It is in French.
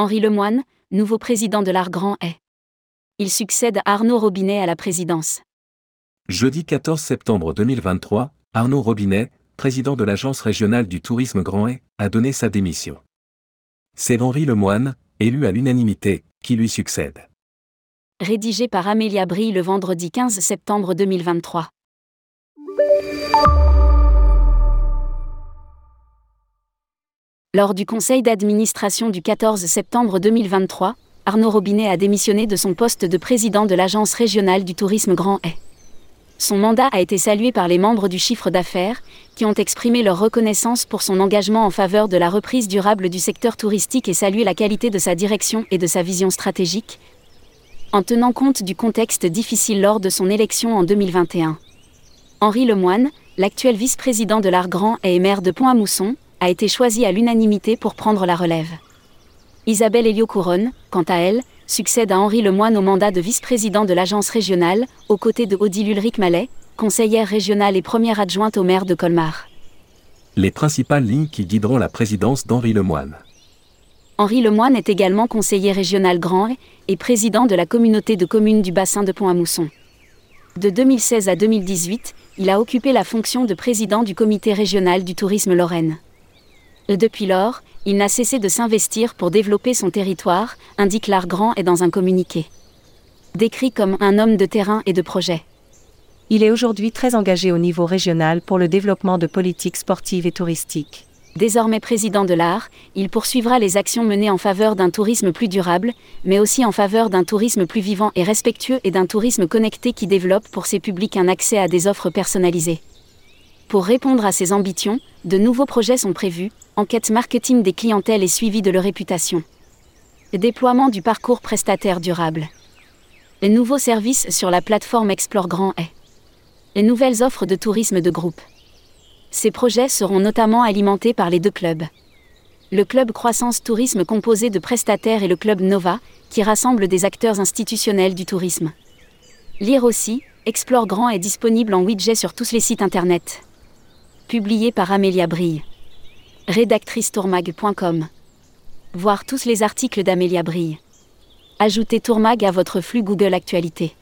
Henri Lemoine, nouveau président de l'Art Grand est. Il succède à Arnaud Robinet à la présidence. Jeudi 14 septembre 2023, Arnaud Robinet, président de l'Agence régionale du tourisme Grand Est, a donné sa démission. C'est Henri Lemoine, élu à l'unanimité, qui lui succède. Rédigé par Amélia Brie le vendredi 15 septembre 2023. Lors du conseil d'administration du 14 septembre 2023, Arnaud Robinet a démissionné de son poste de président de l'Agence régionale du tourisme Grand Est. Son mandat a été salué par les membres du chiffre d'affaires, qui ont exprimé leur reconnaissance pour son engagement en faveur de la reprise durable du secteur touristique et salué la qualité de sa direction et de sa vision stratégique, en tenant compte du contexte difficile lors de son élection en 2021. Henri Lemoine, l'actuel vice-président de l'Art Grand et maire de Pont-à-Mousson, a été choisie à l'unanimité pour prendre la relève. Isabelle Elio-Couronne, quant à elle, succède à Henri Lemoine au mandat de vice-président de l'agence régionale, aux côtés de Odile Ulrich Mallet, conseillère régionale et première adjointe au maire de Colmar. Les principales lignes qui guideront la présidence d'Henri Lemoine. Henri Lemoine est également conseiller régional Grand et président de la communauté de communes du bassin de Pont-à-Mousson. De 2016 à 2018, il a occupé la fonction de président du comité régional du tourisme Lorraine. Depuis lors, il n'a cessé de s'investir pour développer son territoire, indique l'art grand et dans un communiqué. Décrit comme un homme de terrain et de projet. Il est aujourd'hui très engagé au niveau régional pour le développement de politiques sportives et touristiques. Désormais président de l'art, il poursuivra les actions menées en faveur d'un tourisme plus durable, mais aussi en faveur d'un tourisme plus vivant et respectueux et d'un tourisme connecté qui développe pour ses publics un accès à des offres personnalisées. Pour répondre à ces ambitions, de nouveaux projets sont prévus, enquête marketing des clientèles et suivi de leur réputation. Déploiement du parcours prestataire durable. Les nouveaux services sur la plateforme Explore Grand est. Les nouvelles offres de tourisme de groupe. Ces projets seront notamment alimentés par les deux clubs. Le club Croissance Tourisme composé de prestataires et le club Nova, qui rassemble des acteurs institutionnels du tourisme. Lire aussi, Explore Grand est disponible en widget sur tous les sites internet publié par Amélia Brille. Rédactrice tourmag.com. Voir tous les articles d'Amélia Brille. Ajoutez Tourmag à votre flux Google Actualité.